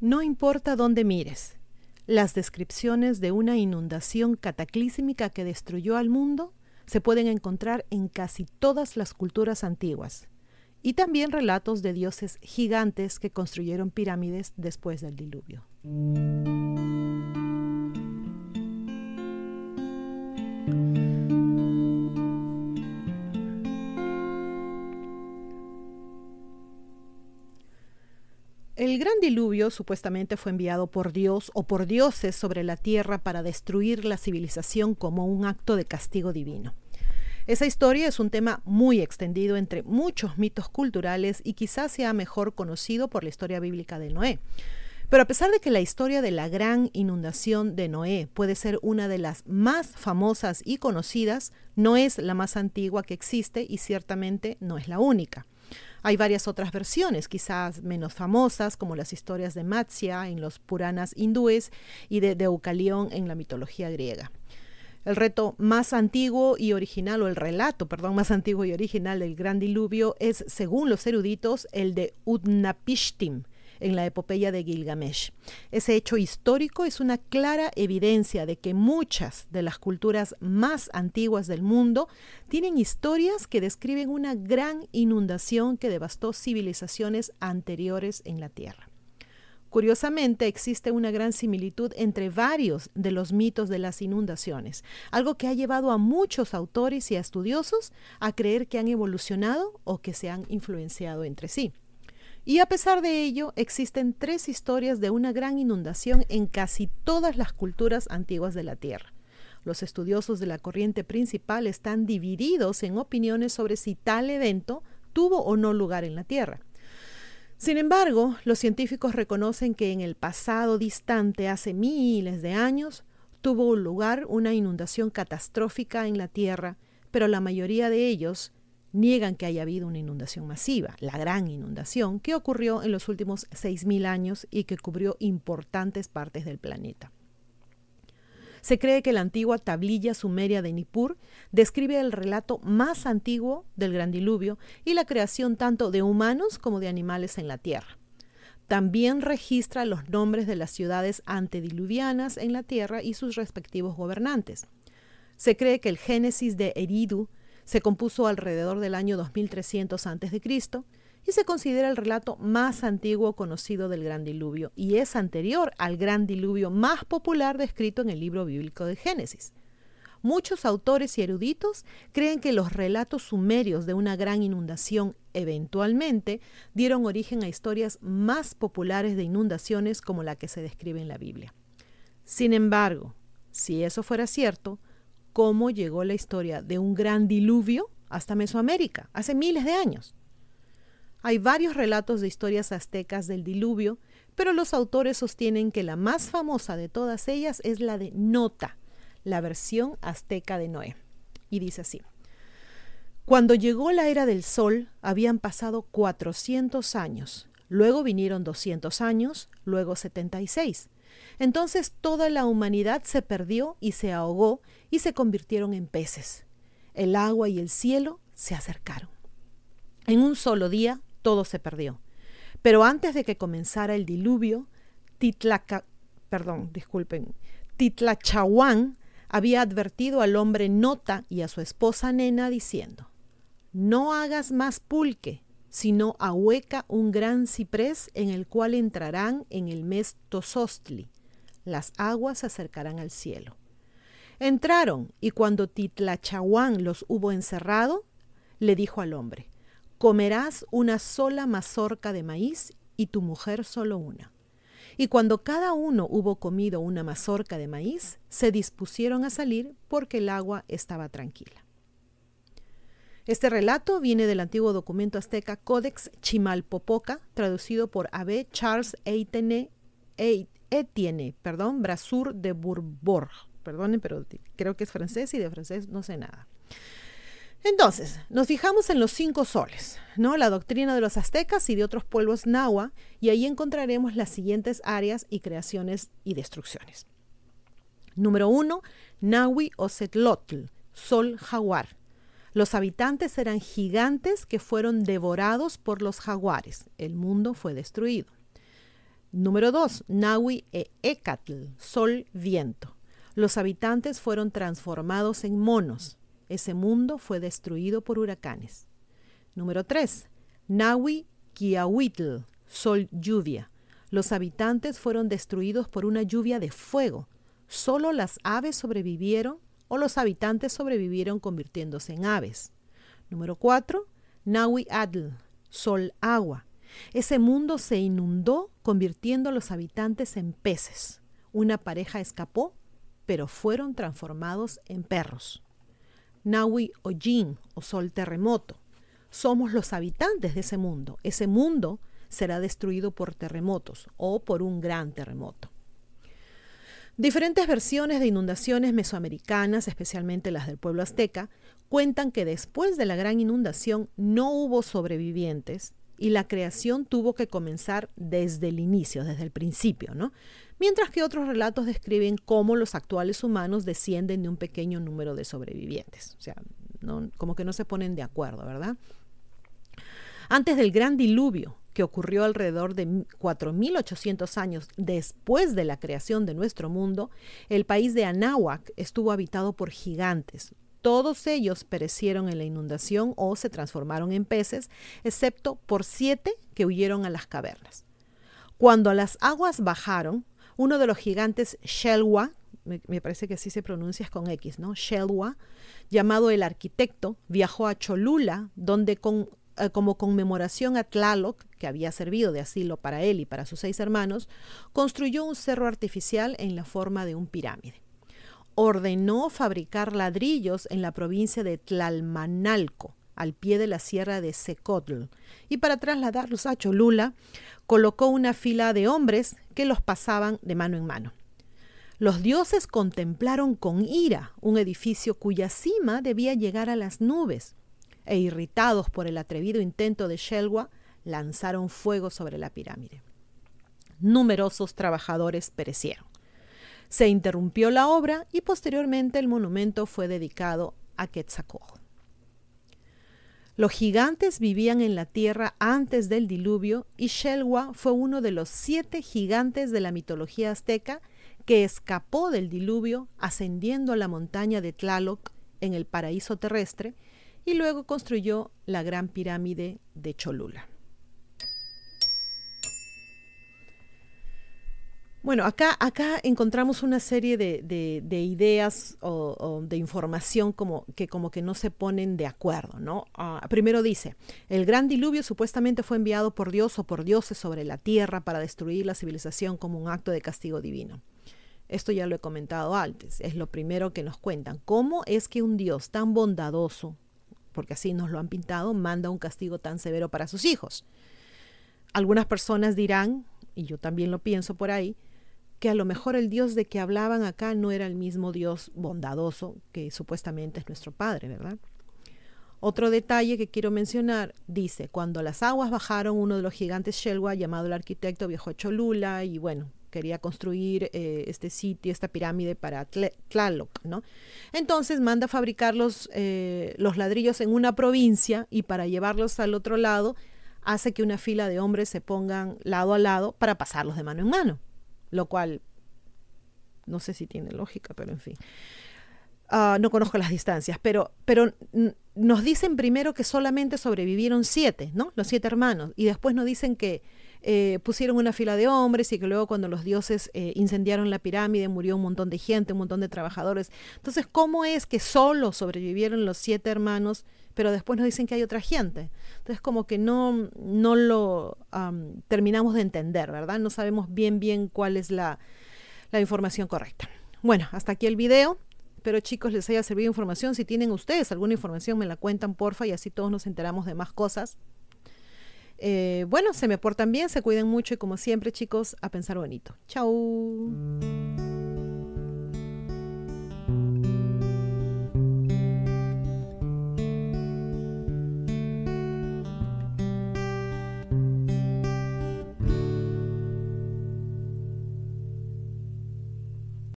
No importa dónde mires, las descripciones de una inundación cataclísmica que destruyó al mundo se pueden encontrar en casi todas las culturas antiguas, y también relatos de dioses gigantes que construyeron pirámides después del diluvio. El gran diluvio supuestamente fue enviado por Dios o por dioses sobre la tierra para destruir la civilización como un acto de castigo divino. Esa historia es un tema muy extendido entre muchos mitos culturales y quizás sea mejor conocido por la historia bíblica de Noé. Pero a pesar de que la historia de la gran inundación de Noé puede ser una de las más famosas y conocidas, no es la más antigua que existe y ciertamente no es la única. Hay varias otras versiones, quizás menos famosas, como las historias de Matsya en los Puranas hindúes y de Deucalión en la mitología griega. El reto más antiguo y original, o el relato, perdón, más antiguo y original del gran diluvio es, según los eruditos, el de Utnapishtim, en la epopeya de Gilgamesh. Ese hecho histórico es una clara evidencia de que muchas de las culturas más antiguas del mundo tienen historias que describen una gran inundación que devastó civilizaciones anteriores en la Tierra. Curiosamente, existe una gran similitud entre varios de los mitos de las inundaciones, algo que ha llevado a muchos autores y a estudiosos a creer que han evolucionado o que se han influenciado entre sí. Y a pesar de ello, existen tres historias de una gran inundación en casi todas las culturas antiguas de la Tierra. Los estudiosos de la corriente principal están divididos en opiniones sobre si tal evento tuvo o no lugar en la Tierra. Sin embargo, los científicos reconocen que en el pasado distante, hace miles de años, tuvo lugar una inundación catastrófica en la Tierra, pero la mayoría de ellos niegan que haya habido una inundación masiva, la gran inundación que ocurrió en los últimos 6.000 años y que cubrió importantes partes del planeta. Se cree que la antigua tablilla sumeria de Nippur describe el relato más antiguo del gran diluvio y la creación tanto de humanos como de animales en la tierra. También registra los nombres de las ciudades antediluvianas en la tierra y sus respectivos gobernantes. Se cree que el Génesis de Eridu se compuso alrededor del año 2300 a.C. y se considera el relato más antiguo conocido del Gran Diluvio y es anterior al Gran Diluvio más popular descrito en el libro bíblico de Génesis. Muchos autores y eruditos creen que los relatos sumerios de una gran inundación eventualmente dieron origen a historias más populares de inundaciones como la que se describe en la Biblia. Sin embargo, si eso fuera cierto, cómo llegó la historia de un gran diluvio hasta Mesoamérica, hace miles de años. Hay varios relatos de historias aztecas del diluvio, pero los autores sostienen que la más famosa de todas ellas es la de Nota, la versión azteca de Noé. Y dice así. Cuando llegó la era del sol, habían pasado 400 años, luego vinieron 200 años, luego 76. Entonces toda la humanidad se perdió y se ahogó y se convirtieron en peces. El agua y el cielo se acercaron. En un solo día todo se perdió. Pero antes de que comenzara el diluvio, Titlaca, perdón, disculpen, Titlachahuán había advertido al hombre Nota y a su esposa Nena diciendo, no hagas más pulque, sino ahueca un gran ciprés en el cual entrarán en el mes Tosostli. Las aguas se acercarán al cielo. Entraron, y cuando Titlachahuán los hubo encerrado, le dijo al hombre, comerás una sola mazorca de maíz y tu mujer solo una. Y cuando cada uno hubo comido una mazorca de maíz, se dispusieron a salir porque el agua estaba tranquila. Este relato viene del antiguo documento azteca Codex Chimalpopoca, traducido por Abbé Charles Etienne, Etienne perdón, Brasur de Bourbourg perdonen, pero creo que es francés y de francés no sé nada. Entonces, nos fijamos en los cinco soles, ¿no? La doctrina de los aztecas y de otros pueblos nahua, y ahí encontraremos las siguientes áreas y creaciones y destrucciones. Número uno, Nahui o sol jaguar. Los habitantes eran gigantes que fueron devorados por los jaguares. El mundo fue destruido. Número 2. Nahui e Ecatl, sol, viento. Los habitantes fueron transformados en monos. Ese mundo fue destruido por huracanes. Número 3. Nahui Kiahuitl, sol, lluvia. Los habitantes fueron destruidos por una lluvia de fuego. Solo las aves sobrevivieron o los habitantes sobrevivieron convirtiéndose en aves. Número 4. Nahui Adl, sol, agua. Ese mundo se inundó convirtiendo a los habitantes en peces. Una pareja escapó, pero fueron transformados en perros. Nahui Ojin o sol terremoto. Somos los habitantes de ese mundo. Ese mundo será destruido por terremotos o por un gran terremoto. Diferentes versiones de inundaciones mesoamericanas, especialmente las del pueblo azteca, cuentan que después de la gran inundación no hubo sobrevivientes y la creación tuvo que comenzar desde el inicio, desde el principio, ¿no? Mientras que otros relatos describen cómo los actuales humanos descienden de un pequeño número de sobrevivientes. O sea, como que no se ponen de acuerdo, ¿verdad? Antes del gran diluvio, que ocurrió alrededor de 4.800 años después de la creación de nuestro mundo, el país de Anáhuac estuvo habitado por gigantes. Todos ellos perecieron en la inundación o se transformaron en peces, excepto por siete que huyeron a las cavernas. Cuando las aguas bajaron, uno de los gigantes Shelwa, me, parece que así se pronuncia con X, ¿no? Shelwa, llamado el arquitecto, viajó a Cholula, donde con como conmemoración a Tlaloc, que había servido de asilo para él y para sus seis hermanos, construyó un cerro artificial en la forma de un pirámide. Ordenó fabricar ladrillos en la provincia de Tlalmanalco, al pie de la sierra de Secotl, y para trasladarlos a Cholula, colocó una fila de hombres que los pasaban de mano en mano. Los dioses contemplaron con ira un edificio cuya cima debía llegar a las nubes, e irritados por el atrevido intento de Shelwa, lanzaron fuego sobre la pirámide. Numerosos trabajadores perecieron. Se interrumpió la obra y posteriormente el monumento fue dedicado a Quetzalcoatl. Los gigantes vivían en la tierra antes del diluvio y Shelwa fue uno de los siete gigantes de la mitología azteca que escapó del diluvio ascendiendo a la montaña de Tlaloc en el paraíso terrestre y luego construyó la Gran Pirámide de Cholula. Bueno, acá, acá encontramos una serie de, ideas o, de información como que como que no se ponen de acuerdo, ¿no? Ah, primero dice, el gran diluvio supuestamente fue enviado por Dios o por dioses sobre la tierra para destruir la civilización como un acto de castigo divino. Esto ya lo he comentado antes, es lo primero que nos cuentan. ¿Cómo es que un Dios tan bondadoso, porque así nos lo han pintado, manda un castigo tan severo para sus hijos. Algunas personas dirán, y yo también lo pienso por ahí, que a lo mejor el Dios de que hablaban acá no era el mismo Dios bondadoso que supuestamente es nuestro Padre, ¿verdad? Otro detalle que quiero mencionar dice, cuando las aguas bajaron, uno de los gigantes Shelwa, llamado el arquitecto, viajó a Cholula y bueno, quería construir eh, este sitio, esta pirámide para Tlaloc, ¿no? Entonces manda fabricar los, eh, los ladrillos en una provincia y para llevarlos al otro lado hace que una fila de hombres se pongan lado a lado para pasarlos de mano en mano, lo cual no sé si tiene lógica, pero en fin. Ah, no conozco las distancias, pero, pero nos dicen primero que solamente sobrevivieron siete, ¿no? Los siete hermanos, y después nos dicen que eh, pusieron una fila de hombres y que luego cuando los dioses eh, incendiaron la pirámide murió un montón de gente, un montón de trabajadores. Entonces, ¿cómo es que solo sobrevivieron los siete hermanos, pero después nos dicen que hay otra gente? Entonces, como que no, no lo terminamos de entender, ¿verdad? No sabemos bien, bien cuál es la, la información correcta. Bueno, hasta aquí el video. Espero chicos les haya servido información. Si tienen ustedes alguna información me la cuentan porfa y así todos nos enteramos de más cosas. Eh, bueno, se me portan bien, se cuiden mucho y como siempre chicos, a pensar bonito. Chao.